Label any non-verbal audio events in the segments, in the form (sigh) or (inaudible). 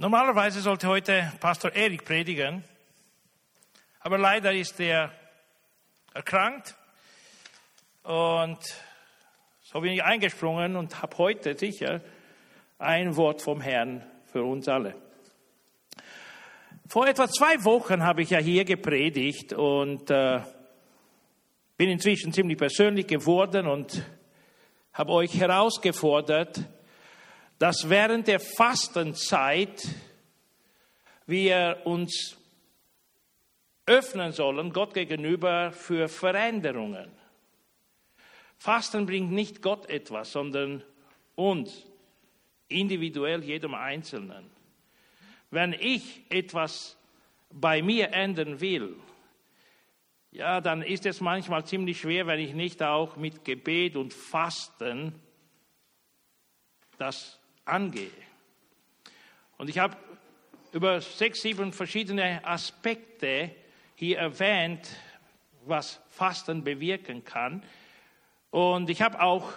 Normalerweise sollte heute Pastor Erik predigen, aber leider ist er erkrankt und so bin ich eingesprungen und habe heute sicher ein Wort vom Herrn für uns alle. Vor etwa zwei Wochen habe ich ja hier gepredigt und äh, bin inzwischen ziemlich persönlich geworden und habe euch herausgefordert, dass während der Fastenzeit wir uns öffnen sollen, Gott gegenüber, für Veränderungen. Fasten bringt nicht Gott etwas, sondern uns, individuell jedem Einzelnen. Wenn ich etwas bei mir ändern will, ja, dann ist es manchmal ziemlich schwer, wenn ich nicht auch mit Gebet und Fasten das angehe. Und ich habe über sechs, sieben verschiedene Aspekte hier erwähnt, was Fasten bewirken kann. Und ich habe auch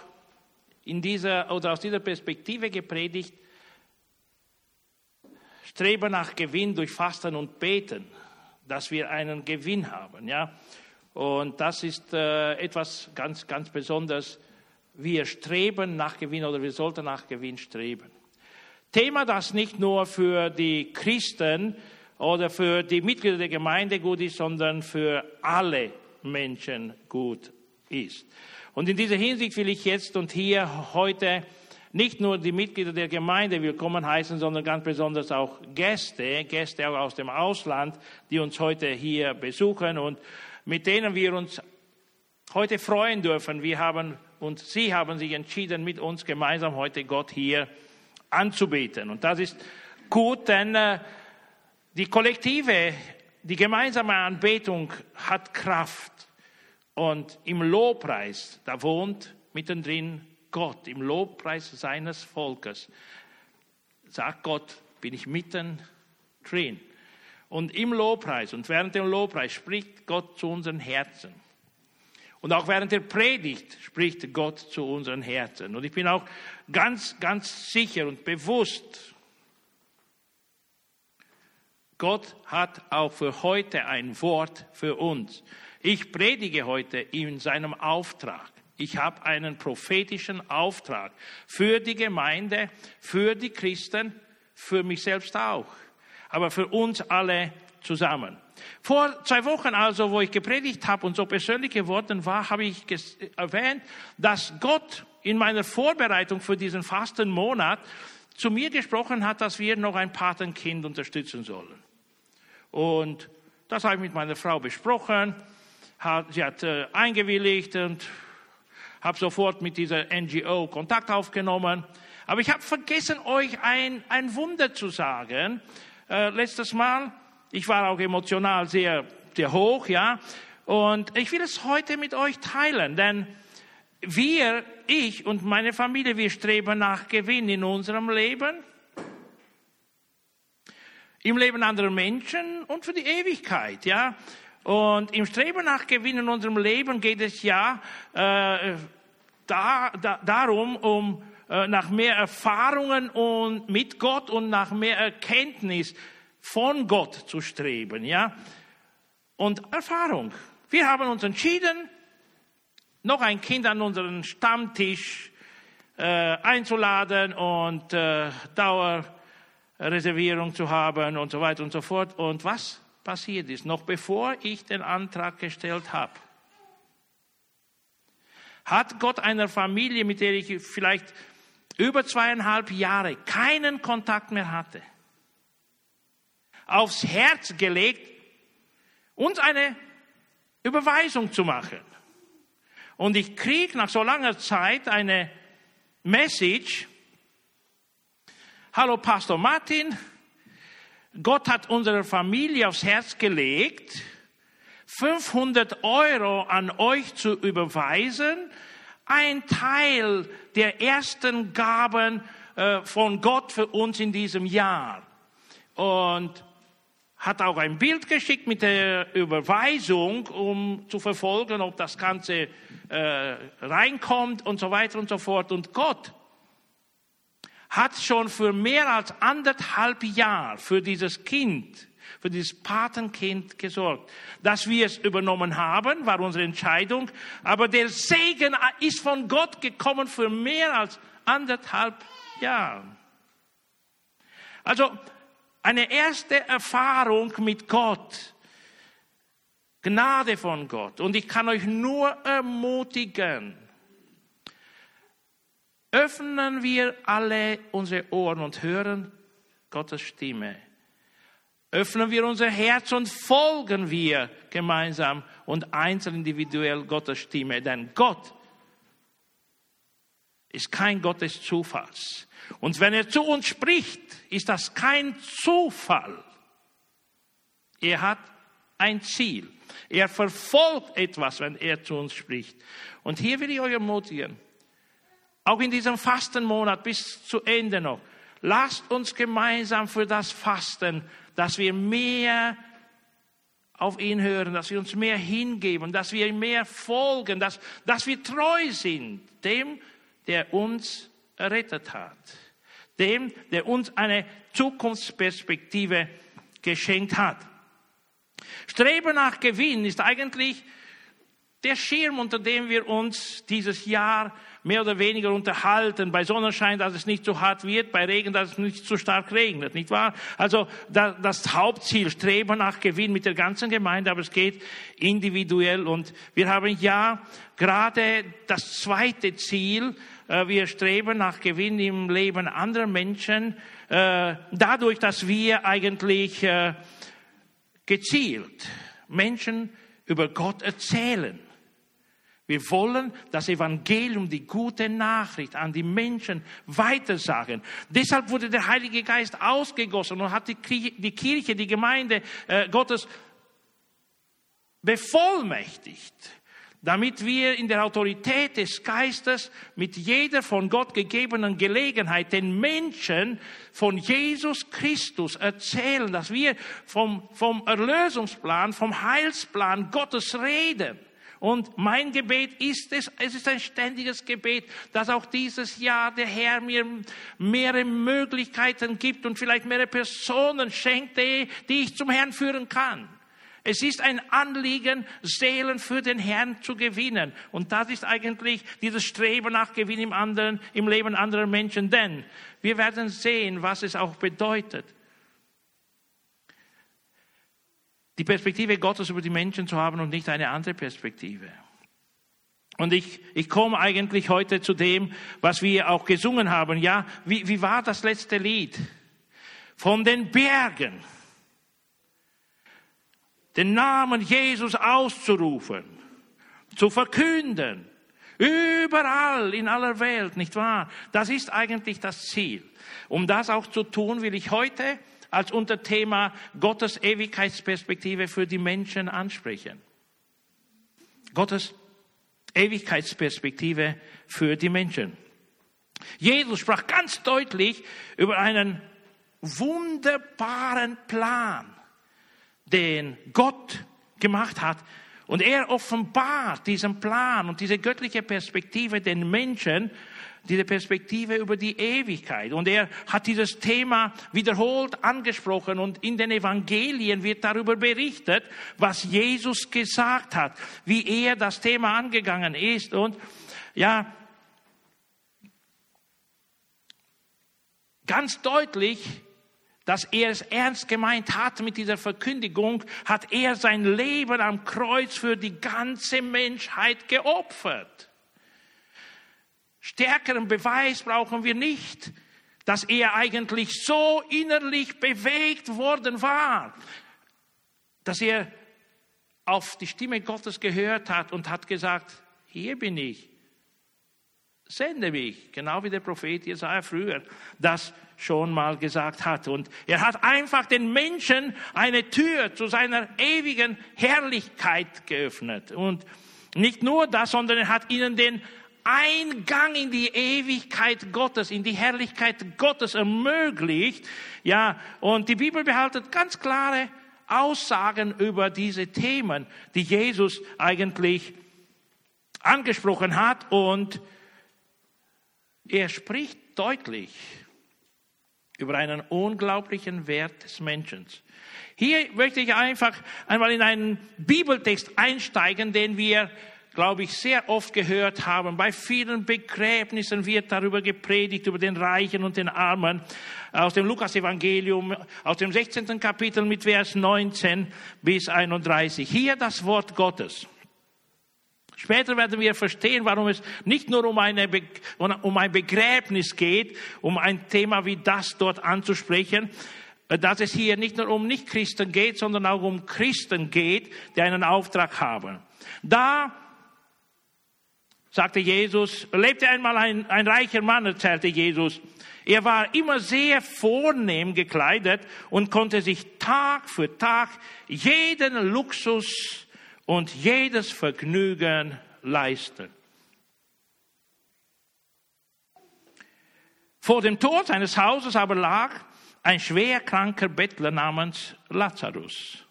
in dieser oder aus dieser Perspektive gepredigt, strebe nach Gewinn durch Fasten und Beten, dass wir einen Gewinn haben, ja. Und das ist äh, etwas ganz, ganz Besonderes. Wir streben nach Gewinn oder wir sollten nach Gewinn streben. Thema, das nicht nur für die Christen oder für die Mitglieder der Gemeinde gut ist, sondern für alle Menschen gut ist. Und in dieser Hinsicht will ich jetzt und hier heute nicht nur die Mitglieder der Gemeinde willkommen heißen, sondern ganz besonders auch Gäste, Gäste auch aus dem Ausland, die uns heute hier besuchen und mit denen wir uns heute freuen dürfen. Wir haben und Sie haben sich entschieden, mit uns gemeinsam heute Gott hier anzubeten. Und das ist gut, denn äh, die kollektive, die gemeinsame Anbetung hat Kraft. Und im Lobpreis, da wohnt mittendrin Gott im Lobpreis seines Volkes, sagt Gott, bin ich mitten drin. Und im Lobpreis und während dem Lobpreis spricht Gott zu unseren Herzen. Und auch während der Predigt spricht Gott zu unseren Herzen. Und ich bin auch ganz, ganz sicher und bewusst, Gott hat auch für heute ein Wort für uns. Ich predige heute in seinem Auftrag. Ich habe einen prophetischen Auftrag für die Gemeinde, für die Christen, für mich selbst auch, aber für uns alle zusammen. Vor zwei Wochen also, wo ich gepredigt habe und so persönlich geworden war, habe ich erwähnt, dass Gott in meiner Vorbereitung für diesen fasten Monat zu mir gesprochen hat, dass wir noch ein Patenkind unterstützen sollen. Und das habe ich mit meiner Frau besprochen. Sie hat äh, eingewilligt und habe sofort mit dieser NGO Kontakt aufgenommen. Aber ich habe vergessen, euch ein, ein Wunder zu sagen. Äh, letztes Mal, ich war auch emotional sehr, sehr hoch, ja. Und ich will es heute mit euch teilen, denn wir, ich und meine Familie, wir streben nach Gewinn in unserem Leben, im Leben anderer Menschen und für die Ewigkeit, ja. Und im Streben nach Gewinn in unserem Leben geht es ja äh, da, da, darum, um äh, nach mehr Erfahrungen und mit Gott und nach mehr Erkenntnis von Gott zu streben, ja. Und Erfahrung. Wir haben uns entschieden, noch ein Kind an unseren Stammtisch äh, einzuladen und äh, Dauerreservierung zu haben und so weiter und so fort. Und was passiert ist, noch bevor ich den Antrag gestellt habe, hat Gott einer Familie, mit der ich vielleicht über zweieinhalb Jahre keinen Kontakt mehr hatte, aufs Herz gelegt, uns eine Überweisung zu machen. Und ich kriege nach so langer Zeit eine Message, Hallo Pastor Martin, Gott hat unsere Familie aufs Herz gelegt, 500 Euro an euch zu überweisen, ein Teil der ersten Gaben äh, von Gott für uns in diesem Jahr. Und hat auch ein Bild geschickt mit der Überweisung, um zu verfolgen, ob das Ganze äh, reinkommt und so weiter und so fort. Und Gott hat schon für mehr als anderthalb Jahre für dieses Kind, für dieses Patenkind gesorgt. Dass wir es übernommen haben, war unsere Entscheidung, aber der Segen ist von Gott gekommen für mehr als anderthalb Jahre. Also eine erste Erfahrung mit Gott, Gnade von Gott. Und ich kann euch nur ermutigen, öffnen wir alle unsere Ohren und hören Gottes Stimme. Öffnen wir unser Herz und folgen wir gemeinsam und einzeln individuell Gottes Stimme. Denn Gott ist kein Gott des Zufalls. Und wenn er zu uns spricht, ist das kein Zufall. Er hat ein Ziel. Er verfolgt etwas, wenn er zu uns spricht. Und hier will ich euch ermutigen, auch in diesem Fastenmonat bis zu Ende noch. Lasst uns gemeinsam für das fasten, dass wir mehr auf ihn hören, dass wir uns mehr hingeben, dass wir ihm mehr folgen, dass, dass wir treu sind dem, der uns errettet hat, dem, der uns eine Zukunftsperspektive geschenkt hat. Streben nach Gewinn ist eigentlich der Schirm, unter dem wir uns dieses Jahr mehr oder weniger unterhalten. Bei Sonnenschein, dass es nicht so hart wird, bei Regen, dass es nicht so stark regnet, nicht wahr? Also das Hauptziel, Streben nach Gewinn mit der ganzen Gemeinde, aber es geht individuell. Und wir haben ja gerade das zweite Ziel, wir streben nach Gewinn im Leben anderer Menschen, äh, dadurch, dass wir eigentlich äh, gezielt Menschen über Gott erzählen. Wir wollen das Evangelium, die gute Nachricht an die Menschen weitersagen. Deshalb wurde der Heilige Geist ausgegossen und hat die Kirche, die Gemeinde äh, Gottes bevollmächtigt, damit wir in der Autorität des Geistes mit jeder von Gott gegebenen Gelegenheit den Menschen von Jesus Christus erzählen, dass wir vom, vom Erlösungsplan, vom Heilsplan Gottes reden. Und mein Gebet ist es, es ist ein ständiges Gebet, dass auch dieses Jahr der Herr mir mehrere Möglichkeiten gibt und vielleicht mehrere Personen schenkt, die, die ich zum Herrn führen kann. Es ist ein Anliegen, Seelen für den Herrn zu gewinnen. Und das ist eigentlich dieses Streben nach Gewinn im anderen, im Leben anderer Menschen. Denn wir werden sehen, was es auch bedeutet, die Perspektive Gottes über die Menschen zu haben und nicht eine andere Perspektive. Und ich, ich komme eigentlich heute zu dem, was wir auch gesungen haben. Ja, wie, wie war das letzte Lied? Von den Bergen den Namen Jesus auszurufen, zu verkünden, überall in aller Welt, nicht wahr? Das ist eigentlich das Ziel. Um das auch zu tun, will ich heute als Unterthema Gottes Ewigkeitsperspektive für die Menschen ansprechen. Gottes Ewigkeitsperspektive für die Menschen. Jesus sprach ganz deutlich über einen wunderbaren Plan, den Gott gemacht hat. Und er offenbart diesen Plan und diese göttliche Perspektive den Menschen diese Perspektive über die Ewigkeit. Und er hat dieses Thema wiederholt angesprochen und in den Evangelien wird darüber berichtet, was Jesus gesagt hat, wie er das Thema angegangen ist. Und ja, ganz deutlich, dass er es ernst gemeint hat mit dieser Verkündigung, hat er sein Leben am Kreuz für die ganze Menschheit geopfert. Stärkeren Beweis brauchen wir nicht, dass er eigentlich so innerlich bewegt worden war, dass er auf die Stimme Gottes gehört hat und hat gesagt, hier bin ich, sende mich, genau wie der Prophet Jesaja früher das schon mal gesagt hat. Und er hat einfach den Menschen eine Tür zu seiner ewigen Herrlichkeit geöffnet. Und nicht nur das, sondern er hat ihnen den Eingang in die Ewigkeit Gottes, in die Herrlichkeit Gottes ermöglicht. Ja, und die Bibel behaltet ganz klare Aussagen über diese Themen, die Jesus eigentlich angesprochen hat und er spricht deutlich über einen unglaublichen Wert des Menschen. Hier möchte ich einfach einmal in einen Bibeltext einsteigen, den wir, glaube ich, sehr oft gehört haben. Bei vielen Begräbnissen wird darüber gepredigt, über den Reichen und den Armen. Aus dem Lukas-Evangelium, aus dem 16. Kapitel mit Vers 19 bis 31. Hier das Wort Gottes. Später werden wir verstehen, warum es nicht nur um, eine um ein Begräbnis geht, um ein Thema wie das dort anzusprechen, äh, dass es hier nicht nur um Nichtchristen geht, sondern auch um Christen geht, die einen Auftrag haben. Da sagte Jesus, lebte einmal ein, ein reicher Mann, erzählte Jesus. Er war immer sehr vornehm gekleidet und konnte sich Tag für Tag jeden Luxus und jedes Vergnügen leisten. Vor dem Tor seines Hauses aber lag ein schwerkranker Bettler namens Lazarus.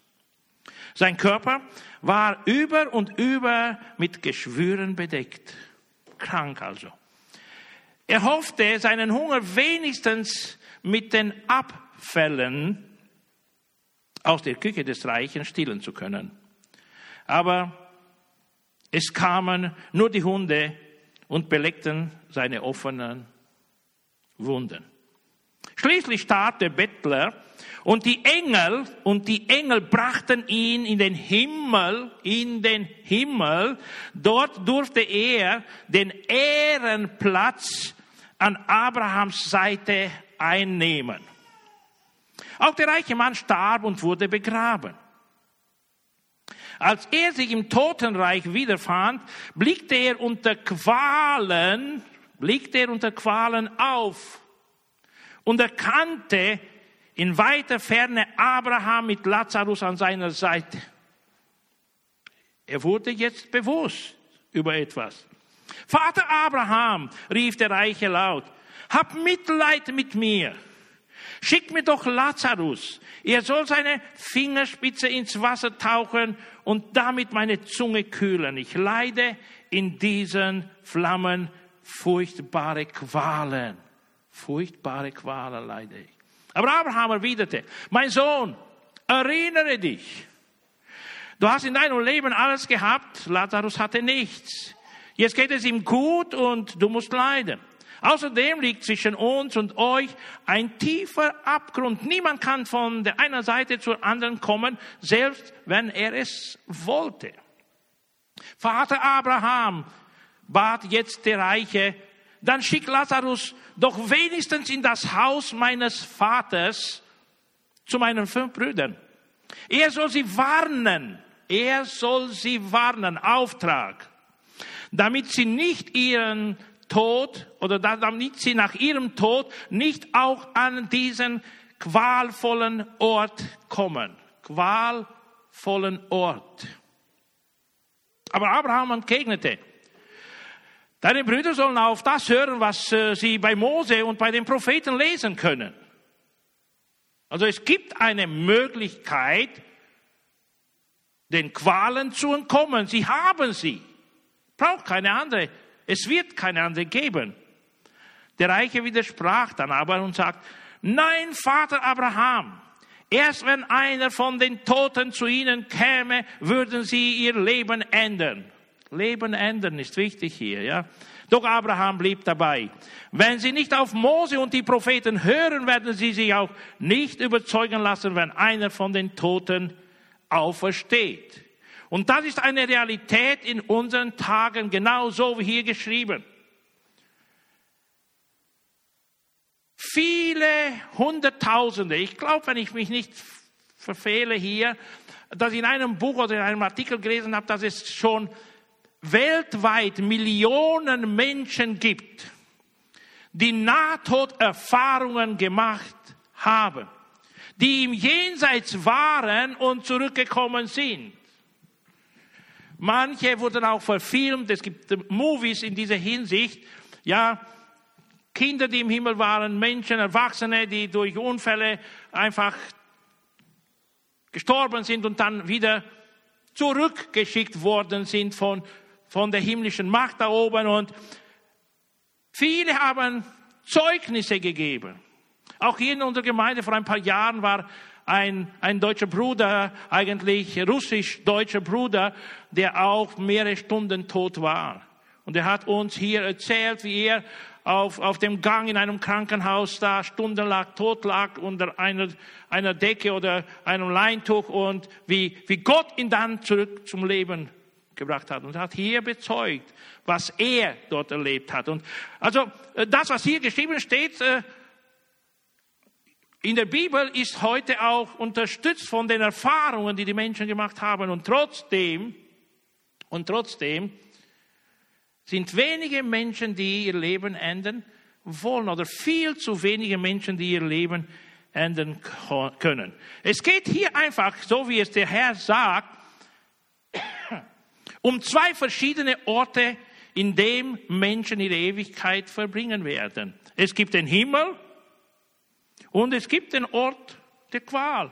Sein Körper war über und über mit Geschwüren bedeckt. Krank also. Er hoffte, seinen Hunger wenigstens mit den Abfällen aus der Küche des Reichen stillen zu können. Aber es kamen nur die Hunde und beleckten seine offenen Wunden. Schließlich starb der Bettler und die Engel und die Engel brachten ihn in den Himmel, in den Himmel. Dort durfte er den Ehrenplatz an Abrahams Seite einnehmen. Auch der reiche Mann starb und wurde begraben. Als er sich im Totenreich wiederfand, blickte er unter Qualen, blickte er unter Qualen auf und erkannte in weiter Ferne Abraham mit Lazarus an seiner Seite. Er wurde jetzt bewusst über etwas. Vater Abraham, rief der Reiche laut, hab Mitleid mit mir. Schick mir doch Lazarus. Er soll seine Fingerspitze ins Wasser tauchen und damit meine Zunge kühlen. Ich leide in diesen Flammen furchtbare Qualen. Furchtbare Qualen leide ich. Aber Abraham erwiderte, mein Sohn, erinnere dich. Du hast in deinem Leben alles gehabt, Lazarus hatte nichts. Jetzt geht es ihm gut und du musst leiden. Außerdem liegt zwischen uns und euch ein tiefer Abgrund. Niemand kann von der einen Seite zur anderen kommen, selbst wenn er es wollte. Vater Abraham bat jetzt der Reiche, dann schick Lazarus doch wenigstens in das Haus meines Vaters zu meinen fünf Brüdern. Er soll sie warnen. Er soll sie warnen. Auftrag. Damit sie nicht ihren Tod oder damit sie nach ihrem Tod nicht auch an diesen qualvollen Ort kommen. Qualvollen Ort. Aber Abraham entgegnete, deine Brüder sollen auf das hören, was äh, sie bei Mose und bei den Propheten lesen können. Also es gibt eine Möglichkeit, den Qualen zu entkommen. Sie haben sie. Braucht keine andere es wird keine andere geben. Der Reiche widersprach dann aber und sagt, nein, Vater Abraham, erst wenn einer von den Toten zu ihnen käme, würden sie ihr Leben ändern. Leben ändern ist wichtig hier, ja. Doch Abraham blieb dabei. Wenn sie nicht auf Mose und die Propheten hören, werden sie sich auch nicht überzeugen lassen, wenn einer von den Toten aufersteht. Und das ist eine Realität in unseren Tagen, genauso wie hier geschrieben. Viele Hunderttausende, ich glaube, wenn ich mich nicht verfehle hier, dass ich in einem Buch oder in einem Artikel gelesen habe, dass es schon weltweit Millionen Menschen gibt, die Nahtoderfahrungen gemacht haben, die im Jenseits waren und zurückgekommen sind. Manche wurden auch verfilmt. Es gibt Movies in dieser Hinsicht. Ja, Kinder, die im Himmel waren, Menschen, Erwachsene, die durch Unfälle einfach gestorben sind und dann wieder zurückgeschickt worden sind von, von der himmlischen Macht da oben. Und viele haben Zeugnisse gegeben. Auch hier in unserer Gemeinde vor ein paar Jahren war ein, ein deutscher Bruder, eigentlich russisch-deutscher Bruder, der auch mehrere Stunden tot war. Und er hat uns hier erzählt, wie er auf, auf dem Gang in einem Krankenhaus da stundenlang tot lag unter einer, einer Decke oder einem Leintuch und wie, wie Gott ihn dann zurück zum Leben gebracht hat und hat hier bezeugt, was er dort erlebt hat. Und also äh, das, was hier geschrieben steht, äh, in der Bibel ist heute auch unterstützt von den Erfahrungen, die die Menschen gemacht haben. Und trotzdem, und trotzdem sind wenige Menschen, die ihr Leben ändern wollen oder viel zu wenige Menschen, die ihr Leben ändern können. Es geht hier einfach, so wie es der Herr sagt, (coughs) um zwei verschiedene Orte, in dem Menschen ihre Ewigkeit verbringen werden. Es gibt den Himmel und es gibt den Ort der Qual.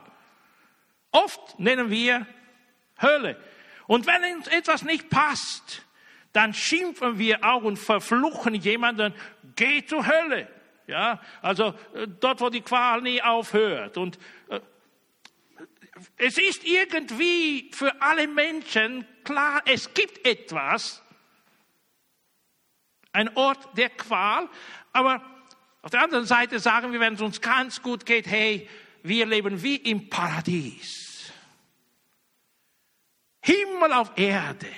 Oft nennen wir Hölle. Und wenn uns etwas nicht passt, dann schimpfen wir auch und verfluchen jemanden, geh zur Hölle. Ja, also äh, dort, wo die Qual nie aufhört. Und äh, es ist irgendwie für alle Menschen klar, es gibt etwas, ein Ort der Qual, aber auf der anderen Seite sagen wir, wenn es uns ganz gut geht, hey, wir leben wie im Paradies. Himmel auf Erde.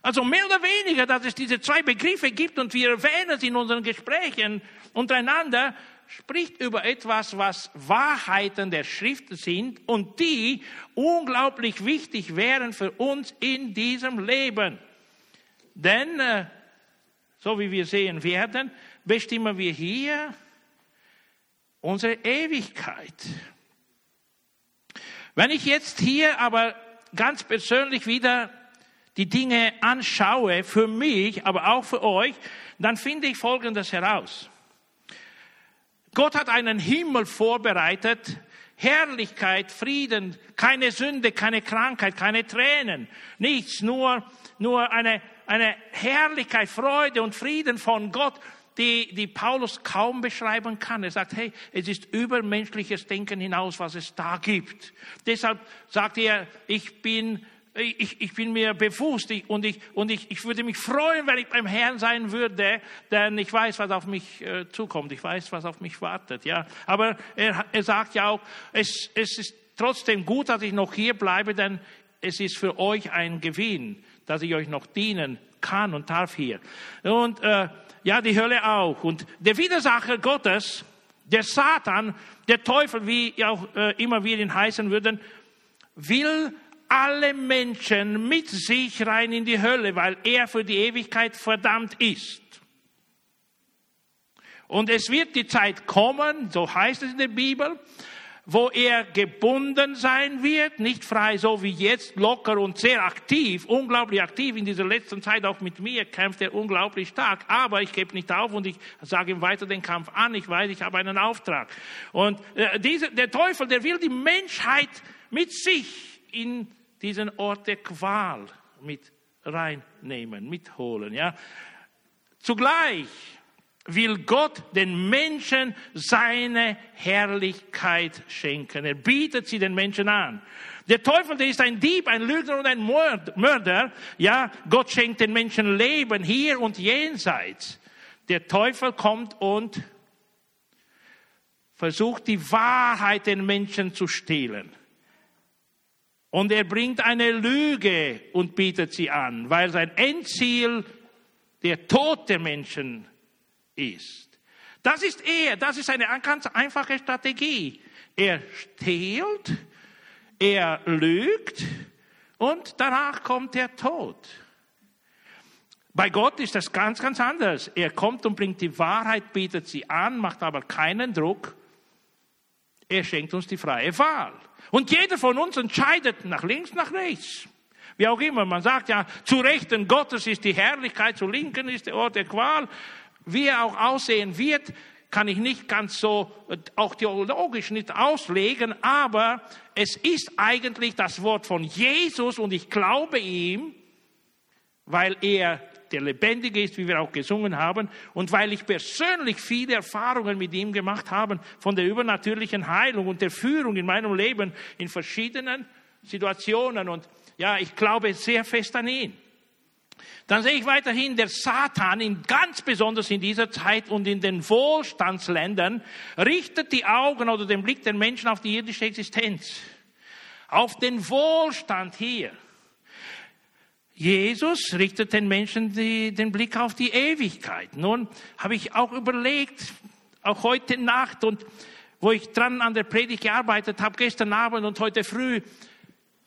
Also mehr oder weniger, dass es diese zwei Begriffe gibt und wir erwähnen sie in unseren Gesprächen untereinander, spricht über etwas, was Wahrheiten der Schrift sind und die unglaublich wichtig wären für uns in diesem Leben. Denn, äh, so wie wir sehen werden, bestimmen wir hier unsere Ewigkeit. Wenn ich jetzt hier aber ganz persönlich wieder die Dinge anschaue, für mich, aber auch für euch, dann finde ich Folgendes heraus. Gott hat einen Himmel vorbereitet, Herrlichkeit, Frieden, keine Sünde, keine Krankheit, keine Tränen, nichts, nur, nur eine, eine Herrlichkeit, Freude und Frieden von Gott die, die Paulus kaum beschreiben kann. Er sagt, hey, es ist übermenschliches Denken hinaus, was es da gibt. Deshalb sagt er, ich bin ich, ich bin mir bewusst ich, und, ich, und ich, ich würde mich freuen, wenn ich beim Herrn sein würde, denn ich weiß, was auf mich äh, zukommt. Ich weiß, was auf mich wartet. Ja, aber er, er sagt ja auch, es, es ist trotzdem gut, dass ich noch hier bleibe, denn es ist für euch ein Gewinn, dass ich euch noch dienen kann und darf hier. Und äh, ja, die Hölle auch. Und der Widersacher Gottes, der Satan, der Teufel, wie auch äh, immer wir ihn heißen würden, will alle Menschen mit sich rein in die Hölle, weil er für die Ewigkeit verdammt ist. Und es wird die Zeit kommen, so heißt es in der Bibel, wo er gebunden sein wird, nicht frei so wie jetzt, locker und sehr aktiv, unglaublich aktiv. In dieser letzten Zeit auch mit mir kämpft er unglaublich stark. Aber ich gebe nicht auf und ich sage ihm weiter den Kampf an. Ich weiß, ich habe einen Auftrag. Und äh, diese, der Teufel, der will die Menschheit mit sich in diesen Ort der Qual mit reinnehmen, mitholen. Ja. Zugleich will Gott den Menschen seine Herrlichkeit schenken. Er bietet sie den Menschen an. Der Teufel, der ist ein Dieb, ein Lügner und ein Mörder. Ja, Gott schenkt den Menschen Leben hier und jenseits. Der Teufel kommt und versucht die Wahrheit den Menschen zu stehlen. Und er bringt eine Lüge und bietet sie an, weil sein Endziel der Tod der Menschen ist. Das ist er, das ist eine ganz einfache Strategie. Er stehlt, er lügt und danach kommt der Tod. Bei Gott ist das ganz, ganz anders. Er kommt und bringt die Wahrheit, bietet sie an, macht aber keinen Druck. Er schenkt uns die freie Wahl. Und jeder von uns entscheidet nach links, nach rechts. Wie auch immer, man sagt ja, zu Rechten Gottes ist die Herrlichkeit, zu Linken ist der Ort der Qual wie er auch aussehen wird, kann ich nicht ganz so, auch theologisch nicht auslegen, aber es ist eigentlich das Wort von Jesus und ich glaube ihm, weil er der lebendig ist, wie wir auch gesungen haben, und weil ich persönlich viele Erfahrungen mit ihm gemacht habe von der übernatürlichen Heilung und der Führung in meinem Leben in verschiedenen Situationen. Und ja, ich glaube sehr fest an ihn. Dann sehe ich weiterhin, der Satan, in, ganz besonders in dieser Zeit und in den Wohlstandsländern, richtet die Augen oder den Blick der Menschen auf die irdische Existenz, auf den Wohlstand hier. Jesus richtet den Menschen die, den Blick auf die Ewigkeit. Nun habe ich auch überlegt, auch heute Nacht und wo ich dran an der Predigt gearbeitet habe, gestern Abend und heute früh,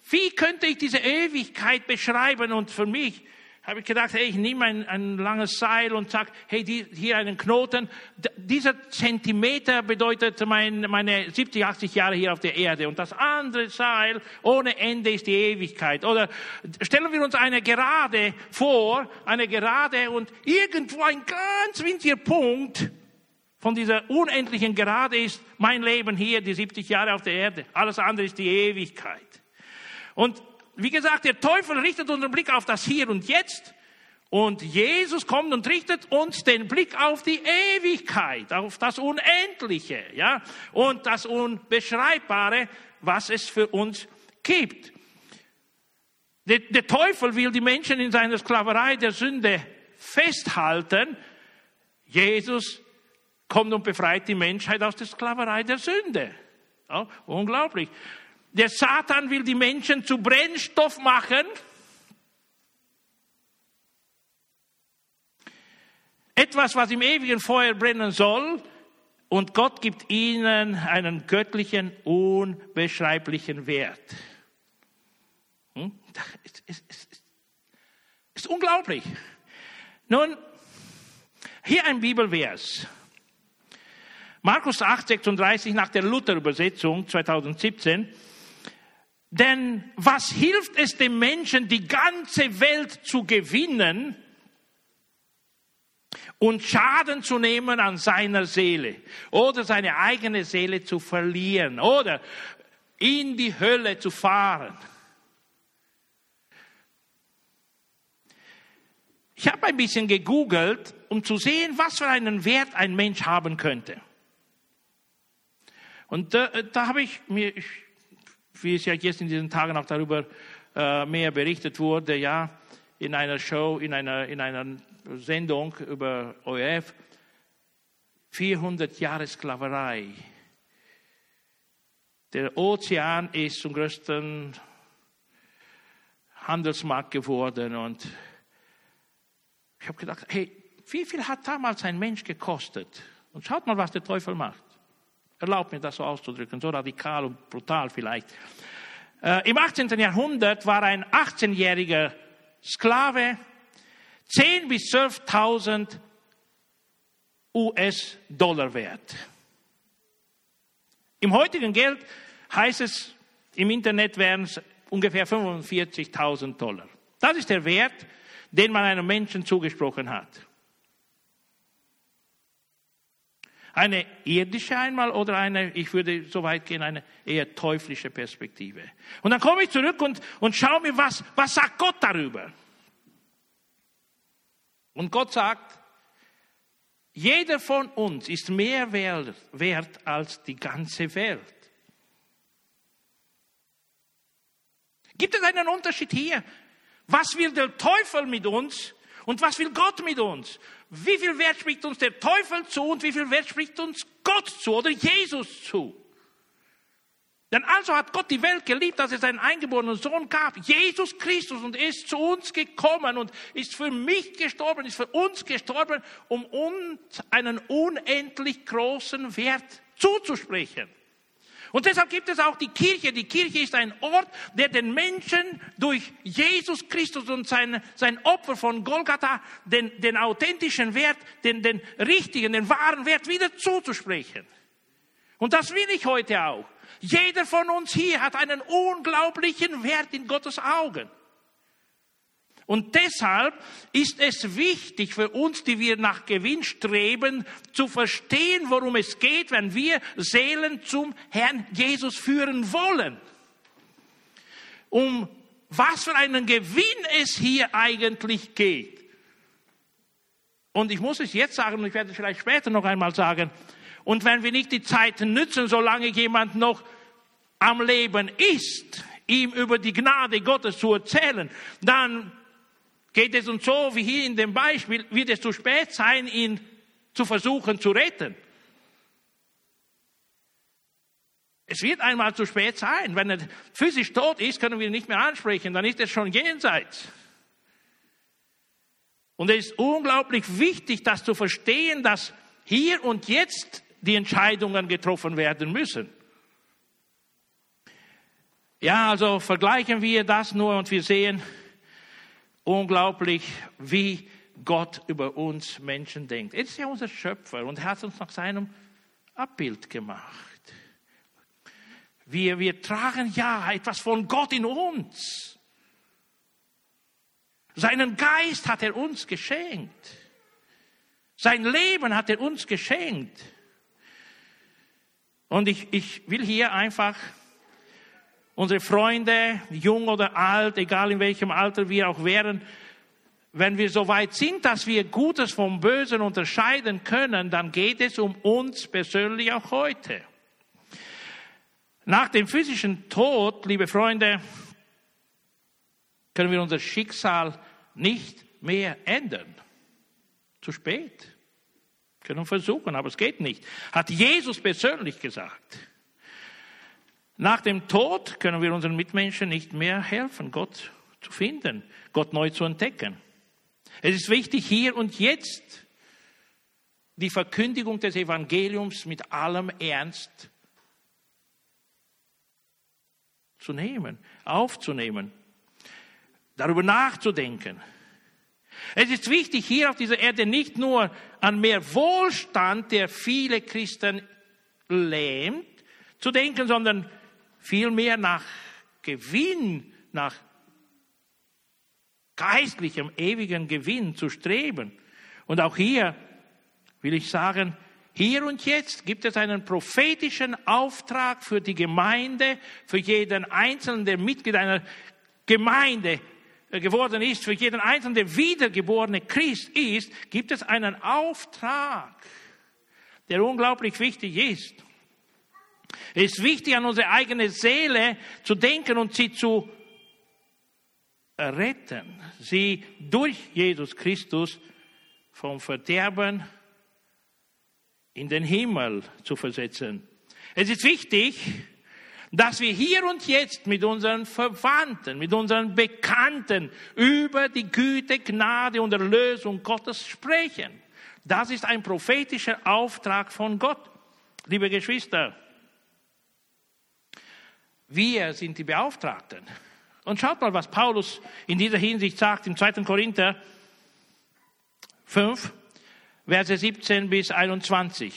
wie könnte ich diese Ewigkeit beschreiben? Und für mich habe ich gedacht, hey, ich nehme ein, ein langes Seil und sage, hey, die, hier einen Knoten. D dieser Zentimeter bedeutet mein, meine 70, 80 Jahre hier auf der Erde. Und das andere Seil ohne Ende ist die Ewigkeit. Oder stellen wir uns eine Gerade vor, eine Gerade und irgendwo ein ganz winziger Punkt von dieser unendlichen Gerade ist mein Leben hier, die 70 Jahre auf der Erde. Alles andere ist die Ewigkeit. Und wie gesagt, der Teufel richtet unseren Blick auf das Hier und Jetzt. Und Jesus kommt und richtet uns den Blick auf die Ewigkeit, auf das Unendliche, ja, und das Unbeschreibbare, was es für uns gibt. Der, der Teufel will die Menschen in seiner Sklaverei der Sünde festhalten. Jesus kommt und befreit die Menschheit aus der Sklaverei der Sünde. Ja, unglaublich. Der Satan will die Menschen zu Brennstoff machen. Etwas, was im ewigen Feuer brennen soll. Und Gott gibt ihnen einen göttlichen, unbeschreiblichen Wert. Hm? Das ist, ist, ist, unglaublich. Nun, hier ein Bibelvers. Markus 8, 36 nach der Luther-Übersetzung 2017. Denn was hilft es dem Menschen, die ganze Welt zu gewinnen und Schaden zu nehmen an seiner Seele oder seine eigene Seele zu verlieren oder in die Hölle zu fahren? Ich habe ein bisschen gegoogelt, um zu sehen, was für einen Wert ein Mensch haben könnte. Und da, da habe ich mir, ich wie es ja jetzt in diesen Tagen auch darüber äh, mehr berichtet wurde, ja, in einer Show, in einer, in einer Sendung über ORF, 400 Jahre Sklaverei. Der Ozean ist zum größten Handelsmarkt geworden und ich habe gedacht, hey, wie viel hat damals ein Mensch gekostet? Und schaut mal, was der Teufel macht. Erlaubt mir das so auszudrücken, so radikal und brutal vielleicht. Äh, Im 18. Jahrhundert war ein 18-jähriger Sklave 10.000 bis 12.000 US-Dollar wert. Im heutigen Geld heißt es, im Internet wären es ungefähr 45.000 Dollar. Das ist der Wert, den man einem Menschen zugesprochen hat. Eine irdische einmal oder eine, ich würde so weit gehen, eine eher teuflische Perspektive. Und dann komme ich zurück und, und schaue mir, was, was sagt Gott darüber? Und Gott sagt, jeder von uns ist mehr wert, wert als die ganze Welt. Gibt es einen Unterschied hier? Was will der Teufel mit uns und was will Gott mit uns? Wie viel Wert spricht uns der Teufel zu und wie viel Wert spricht uns Gott zu oder Jesus zu? Denn also hat Gott die Welt geliebt, dass er seinen eingeborenen Sohn gab, Jesus Christus, und ist zu uns gekommen und ist für mich gestorben, ist für uns gestorben, um uns einen unendlich großen Wert zuzusprechen. Und deshalb gibt es auch die Kirche. Die Kirche ist ein Ort, der den Menschen durch Jesus Christus und sein, sein Opfer von Golgatha den, den authentischen Wert, den, den richtigen, den wahren Wert wieder zuzusprechen. Und das will ich heute auch. Jeder von uns hier hat einen unglaublichen Wert in Gottes Augen. Und deshalb ist es wichtig für uns, die wir nach Gewinn streben, zu verstehen, worum es geht, wenn wir Seelen zum Herrn Jesus führen wollen. Um was für einen Gewinn es hier eigentlich geht. Und ich muss es jetzt sagen, und ich werde es vielleicht später noch einmal sagen, und wenn wir nicht die Zeit nützen, solange jemand noch am Leben ist, ihm über die Gnade Gottes zu erzählen, dann geht es uns so, wie hier in dem Beispiel, wird es zu spät sein, ihn zu versuchen zu retten. Es wird einmal zu spät sein. Wenn er physisch tot ist, können wir ihn nicht mehr ansprechen, dann ist er schon jenseits. Und es ist unglaublich wichtig, das zu verstehen, dass hier und jetzt die Entscheidungen getroffen werden müssen. Ja, also vergleichen wir das nur und wir sehen unglaublich, wie Gott über uns Menschen denkt. Er ist ja unser Schöpfer und hat uns nach seinem Abbild gemacht. Wir, wir tragen ja etwas von Gott in uns. Seinen Geist hat er uns geschenkt. Sein Leben hat er uns geschenkt. Und ich, ich will hier einfach unsere Freunde, jung oder alt, egal in welchem Alter wir auch wären, wenn wir so weit sind, dass wir Gutes vom Bösen unterscheiden können, dann geht es um uns persönlich auch heute. Nach dem physischen Tod, liebe Freunde, können wir unser Schicksal nicht mehr ändern. Zu spät. Können versuchen, aber es geht nicht. Hat Jesus persönlich gesagt. Nach dem Tod können wir unseren Mitmenschen nicht mehr helfen, Gott zu finden, Gott neu zu entdecken. Es ist wichtig, hier und jetzt die Verkündigung des Evangeliums mit allem Ernst zu nehmen, aufzunehmen, darüber nachzudenken. Es ist wichtig, hier auf dieser Erde nicht nur an mehr Wohlstand, der viele Christen lähmt, zu denken, sondern vielmehr nach Gewinn, nach geistlichem, ewigen Gewinn zu streben. Und auch hier will ich sagen, hier und jetzt gibt es einen prophetischen Auftrag für die Gemeinde, für jeden Einzelnen, der Mitglied einer Gemeinde äh, geworden ist, für jeden Einzelnen, der wiedergeborene Christ ist, gibt es einen Auftrag, der unglaublich wichtig ist. Es ist wichtig, an unsere eigene Seele zu denken und sie zu retten, sie durch Jesus Christus vom Verderben in den Himmel zu versetzen. Es ist wichtig, dass wir hier und jetzt mit unseren Verwandten, mit unseren Bekannten über die Güte, Gnade und Erlösung Gottes sprechen. Das ist ein prophetischer Auftrag von Gott. Liebe Geschwister, wir sind die Beauftragten. Und schaut mal, was Paulus in dieser Hinsicht sagt im 2. Korinther 5, Verse 17 bis 21.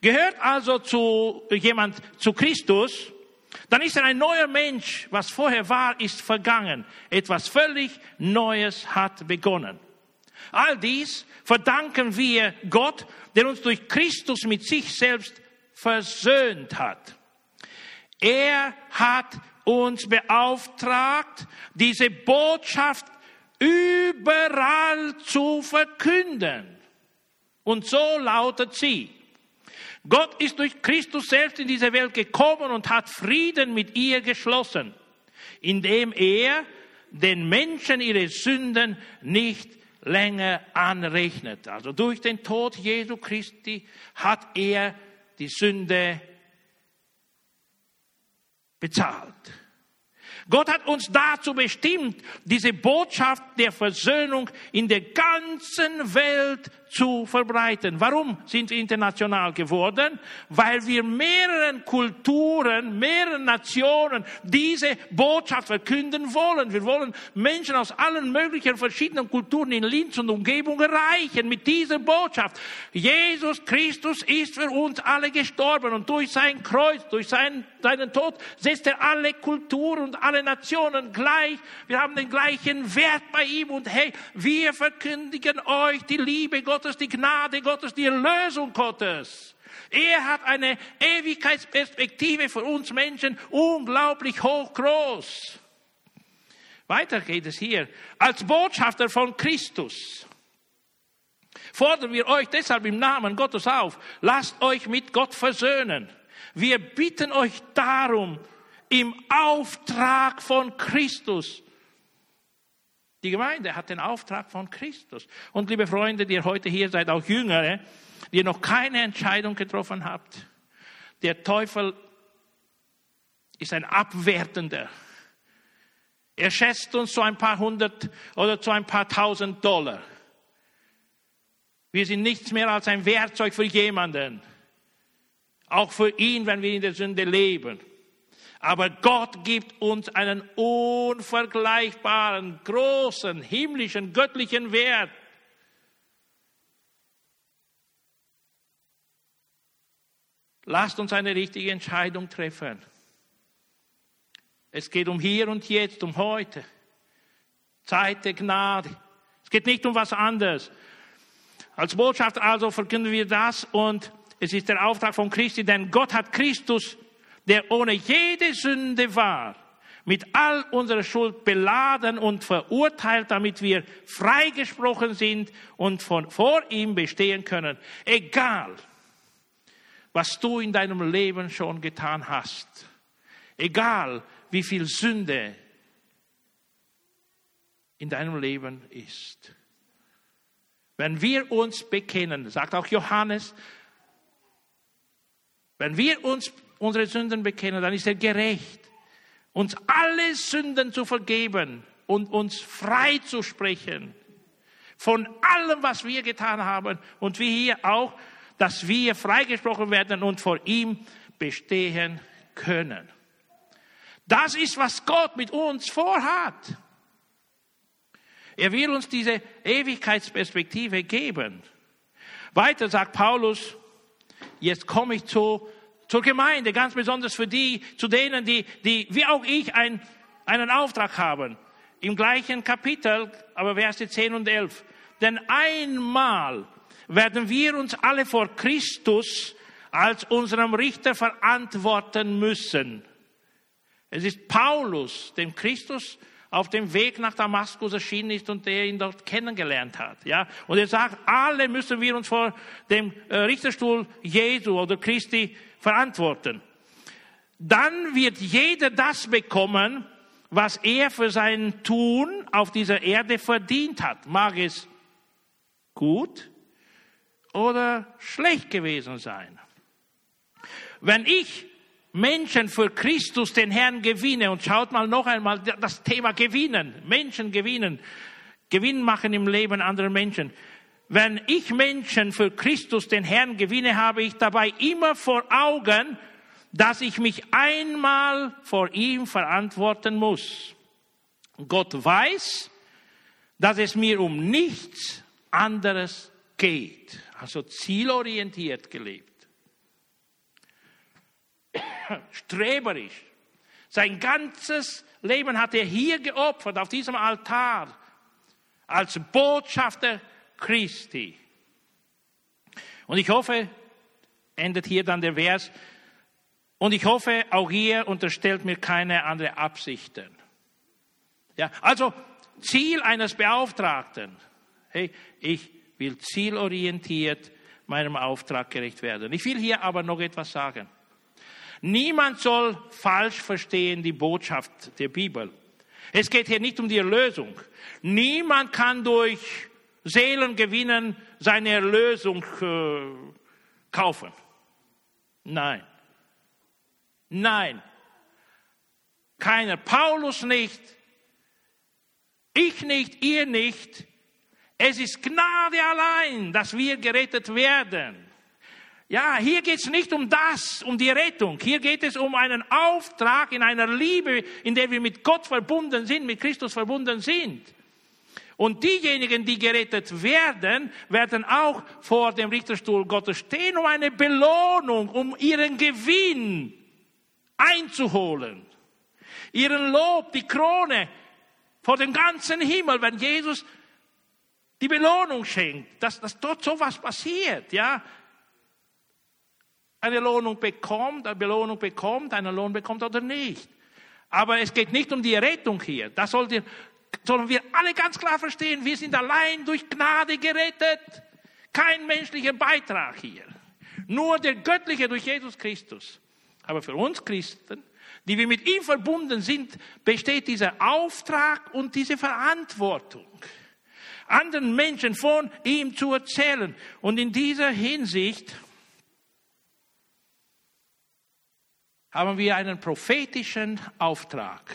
Gehört also zu jemand zu Christus, dann ist er ein neuer Mensch. Was vorher war, ist vergangen. Etwas völlig Neues hat begonnen. All dies verdanken wir Gott, der uns durch Christus mit sich selbst versöhnt hat. Er hat uns beauftragt, diese Botschaft überall zu verkünden. Und so lautet sie. Gott ist durch Christus selbst in diese Welt gekommen und hat Frieden mit ihr geschlossen, indem er den Menschen ihre Sünden nicht länger anrechnet. Also durch den Tod Jesu Christi hat er die Sünde bezahlt. Gott hat uns dazu bestimmt, diese Botschaft der Versöhnung in der ganzen Welt zu verbreiten. Warum sind wir international geworden? Weil wir mehreren Kulturen, mehreren Nationen diese Botschaft verkünden wollen. Wir wollen Menschen aus allen möglichen verschiedenen Kulturen in Linz und Umgebung erreichen mit dieser Botschaft. Jesus Christus ist für uns alle gestorben und durch sein Kreuz, durch seinen, seinen Tod setzt er alle Kulturen und alle Nationen gleich. Wir haben den gleichen Wert bei ihm und hey, wir verkündigen euch die Liebe Gottes Gottes, die Gnade Gottes, die Erlösung Gottes. Er hat eine Ewigkeitsperspektive für uns Menschen unglaublich hoch groß. Weiter geht es hier. Als Botschafter von Christus. Fordern wir euch deshalb im Namen Gottes auf, lasst euch mit Gott versöhnen. Wir bitten euch darum im Auftrag von Christus. Die Gemeinde hat den Auftrag von Christus. Und liebe Freunde, die ihr heute hier seid, auch Jüngere, die noch keine Entscheidung getroffen habt, der Teufel ist ein Abwertender. Er schätzt uns zu ein paar hundert oder zu ein paar tausend Dollar. Wir sind nichts mehr als ein Werkzeug für jemanden. Auch für ihn, wenn wir in der Sünde leben. Aber Gott gibt uns einen unvergleichbaren, großen, himmlischen, göttlichen Wert. Lasst uns eine richtige Entscheidung treffen. Es geht um hier und jetzt, um heute. Zeit der Gnade. Es geht nicht um was anderes. Als Botschaft also verkünden wir das und es ist der Auftrag von Christi, denn Gott hat Christus, der ohne jede Sünde war, mit all unserer Schuld beladen und verurteilt, damit wir freigesprochen sind und von, vor ihm bestehen können. Egal, was du in deinem Leben schon getan hast. Egal, wie viel Sünde in deinem Leben ist. Wenn wir uns bekennen, sagt auch Johannes, wenn wir uns unsere Sünden bekennen, dann ist er gerecht, uns alle Sünden zu vergeben und uns frei zu sprechen von allem, was wir getan haben und wie hier auch, dass wir freigesprochen werden und vor ihm bestehen können. Das ist, was Gott mit uns vorhat. Er will uns diese Ewigkeitsperspektive geben. Weiter sagt Paulus, jetzt komme ich zu, zur Gemeinde, ganz besonders für die, zu denen, die, die wie auch ich ein, einen Auftrag haben. Im gleichen Kapitel, aber Verse 10 und 11. Denn einmal werden wir uns alle vor Christus als unserem Richter verantworten müssen. Es ist Paulus, dem Christus auf dem Weg nach Damaskus erschienen ist und der ihn dort kennengelernt hat. Ja? Und er sagt, alle müssen wir uns vor dem äh, Richterstuhl Jesu oder Christi verantworten. Dann wird jeder das bekommen, was er für sein Tun auf dieser Erde verdient hat. Mag es gut oder schlecht gewesen sein. Wenn ich Menschen für Christus, den Herrn, gewinne. Und schaut mal noch einmal das Thema gewinnen. Menschen gewinnen. Gewinn machen im Leben anderer Menschen. Wenn ich Menschen für Christus, den Herrn, gewinne, habe ich dabei immer vor Augen, dass ich mich einmal vor ihm verantworten muss. Gott weiß, dass es mir um nichts anderes geht. Also zielorientiert gelebt. Streberisch. Sein ganzes Leben hat er hier geopfert, auf diesem Altar, als Botschafter Christi. Und ich hoffe, endet hier dann der Vers, und ich hoffe, auch ihr unterstellt mir keine andere Absichten. Ja, also Ziel eines Beauftragten. Hey, ich will zielorientiert meinem Auftrag gerecht werden. Ich will hier aber noch etwas sagen. Niemand soll falsch verstehen die Botschaft der Bibel. Es geht hier nicht um die Erlösung. Niemand kann durch Seelengewinnen seine Erlösung äh, kaufen. Nein. Nein. Keiner. Paulus nicht. Ich nicht. Ihr nicht. Es ist Gnade allein, dass wir gerettet werden. Ja, hier geht es nicht um das, um die Rettung. Hier geht es um einen Auftrag in einer Liebe, in der wir mit Gott verbunden sind, mit Christus verbunden sind. Und diejenigen, die gerettet werden, werden auch vor dem Richterstuhl Gottes stehen, um eine Belohnung, um ihren Gewinn einzuholen. Ihren Lob, die Krone vor dem ganzen Himmel, wenn Jesus die Belohnung schenkt, dass, dass dort sowas passiert, ja eine Lohnung bekommt, eine Belohnung bekommt, einen Lohn bekommt oder nicht. Aber es geht nicht um die Rettung hier. Das sollen wir alle ganz klar verstehen. Wir sind allein durch Gnade gerettet. kein menschlicher Beitrag hier. Nur der göttliche durch Jesus Christus. Aber für uns Christen, die wir mit ihm verbunden sind, besteht dieser Auftrag und diese Verantwortung, anderen Menschen von ihm zu erzählen. Und in dieser Hinsicht haben wir einen prophetischen Auftrag.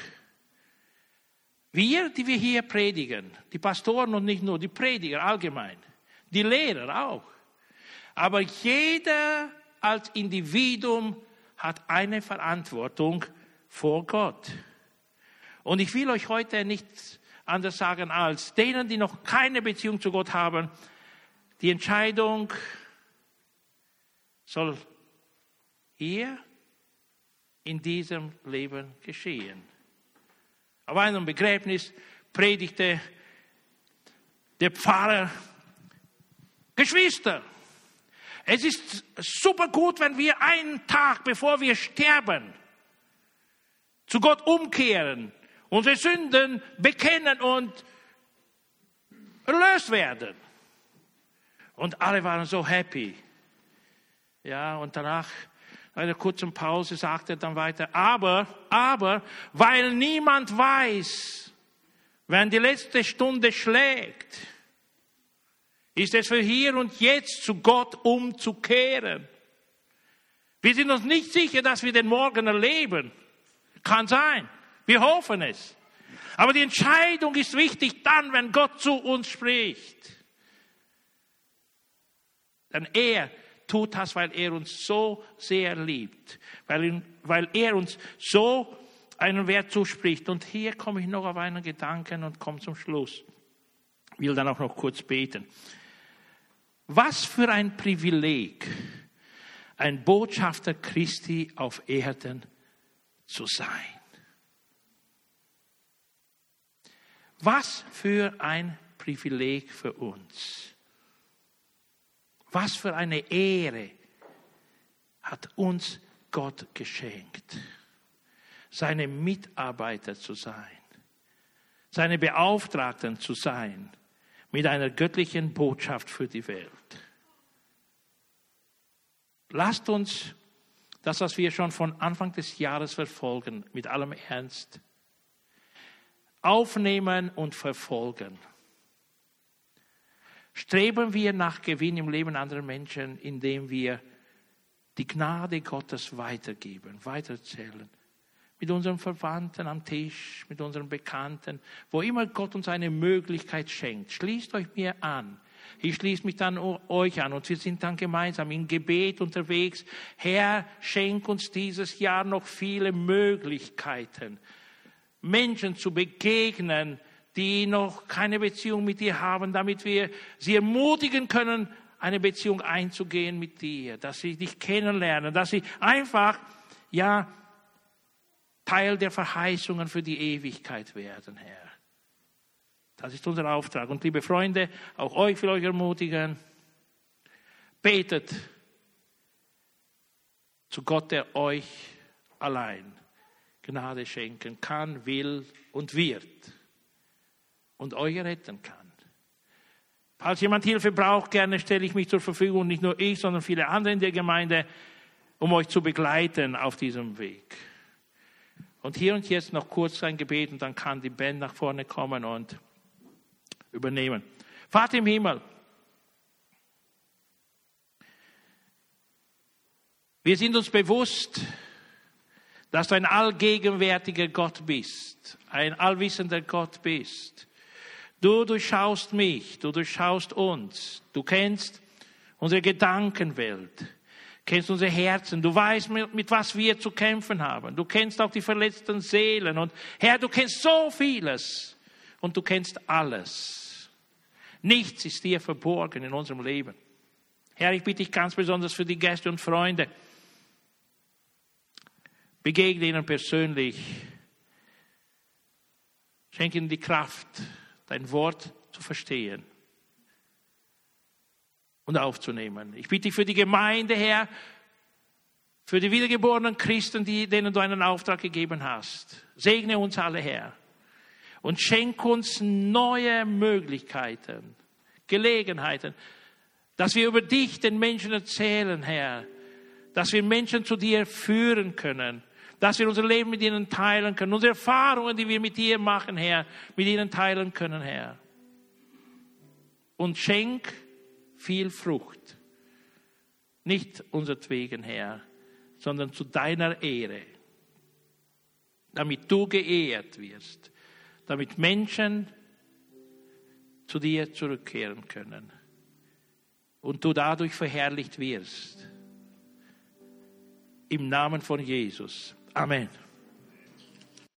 Wir, die wir hier predigen, die Pastoren und nicht nur, die Prediger allgemein, die Lehrer auch. Aber jeder als Individuum hat eine Verantwortung vor Gott. Und ich will euch heute nichts anderes sagen als denen, die noch keine Beziehung zu Gott haben, die Entscheidung soll hier in diesem Leben geschehen. Auf einem Begräbnis predigte der Pfarrer, Geschwister, es ist super gut, wenn wir einen Tag, bevor wir sterben, zu Gott umkehren, unsere Sünden bekennen und erlöst werden. Und alle waren so happy. Ja, und danach einer kurzen Pause sagt er dann weiter, aber, aber, weil niemand weiß, wenn die letzte Stunde schlägt, ist es für hier und jetzt zu Gott umzukehren. Wir sind uns nicht sicher, dass wir den Morgen erleben. Kann sein. Wir hoffen es. Aber die Entscheidung ist wichtig dann, wenn Gott zu uns spricht. Denn er tut das, weil er uns so sehr liebt, weil, weil er uns so einen Wert zuspricht. Und hier komme ich noch auf einen Gedanken und komme zum Schluss. Ich will dann auch noch kurz beten. Was für ein Privileg, ein Botschafter Christi auf Erden zu sein. Was für ein Privileg für uns. Was für eine Ehre hat uns Gott geschenkt, seine Mitarbeiter zu sein, seine Beauftragten zu sein mit einer göttlichen Botschaft für die Welt. Lasst uns das, was wir schon von Anfang des Jahres verfolgen, mit allem Ernst aufnehmen und verfolgen. Streben wir nach Gewinn im Leben anderer Menschen, indem wir die Gnade Gottes weitergeben, weiterzählen. Mit unseren Verwandten am Tisch, mit unseren Bekannten, wo immer Gott uns eine Möglichkeit schenkt. Schließt euch mir an. Ich schließe mich dann euch an und wir sind dann gemeinsam im Gebet unterwegs. Herr, schenk uns dieses Jahr noch viele Möglichkeiten, Menschen zu begegnen, die noch keine Beziehung mit dir haben, damit wir sie ermutigen können, eine Beziehung einzugehen mit dir, dass sie dich kennenlernen, dass sie einfach, ja, Teil der Verheißungen für die Ewigkeit werden, Herr. Das ist unser Auftrag. Und liebe Freunde, auch euch will euch ermutigen, betet zu Gott, der euch allein Gnade schenken kann, will und wird und euch retten kann. Falls jemand Hilfe braucht, gerne stelle ich mich zur Verfügung, nicht nur ich, sondern viele andere in der Gemeinde, um euch zu begleiten auf diesem Weg. Und hier und jetzt noch kurz ein Gebet und dann kann die Band nach vorne kommen und übernehmen. Vater im Himmel, wir sind uns bewusst, dass du ein allgegenwärtiger Gott bist, ein allwissender Gott bist. Du durchschaust mich, du durchschaust uns, du kennst unsere Gedankenwelt, kennst unsere Herzen, du weißt, mit, mit was wir zu kämpfen haben, du kennst auch die verletzten Seelen und Herr, du kennst so vieles und du kennst alles. Nichts ist dir verborgen in unserem Leben. Herr, ich bitte dich ganz besonders für die Gäste und Freunde, Begegne ihnen persönlich. Schenke ihnen die Kraft, dein Wort zu verstehen und aufzunehmen. Ich bitte dich für die Gemeinde, Herr, für die wiedergeborenen Christen, die, denen du einen Auftrag gegeben hast. Segne uns alle, Herr. Und schenk uns neue Möglichkeiten, Gelegenheiten, Dass wir über dich den Menschen erzählen, Herr. Dass wir Menschen zu dir führen können. Dass wir unser Leben mit ihnen teilen können. Unsere Erfahrungen, die wir mit dir machen, Herr, mit ihnen teilen können, Herr. Und schenk viel Frucht. Nicht unsertwegen, Herr, sondern zu deiner Ehre. Damit du geehrt wirst. Damit Menschen zu dir zurückkehren können. Und du dadurch verherrlicht wirst. Im Namen von Jesus. Amén.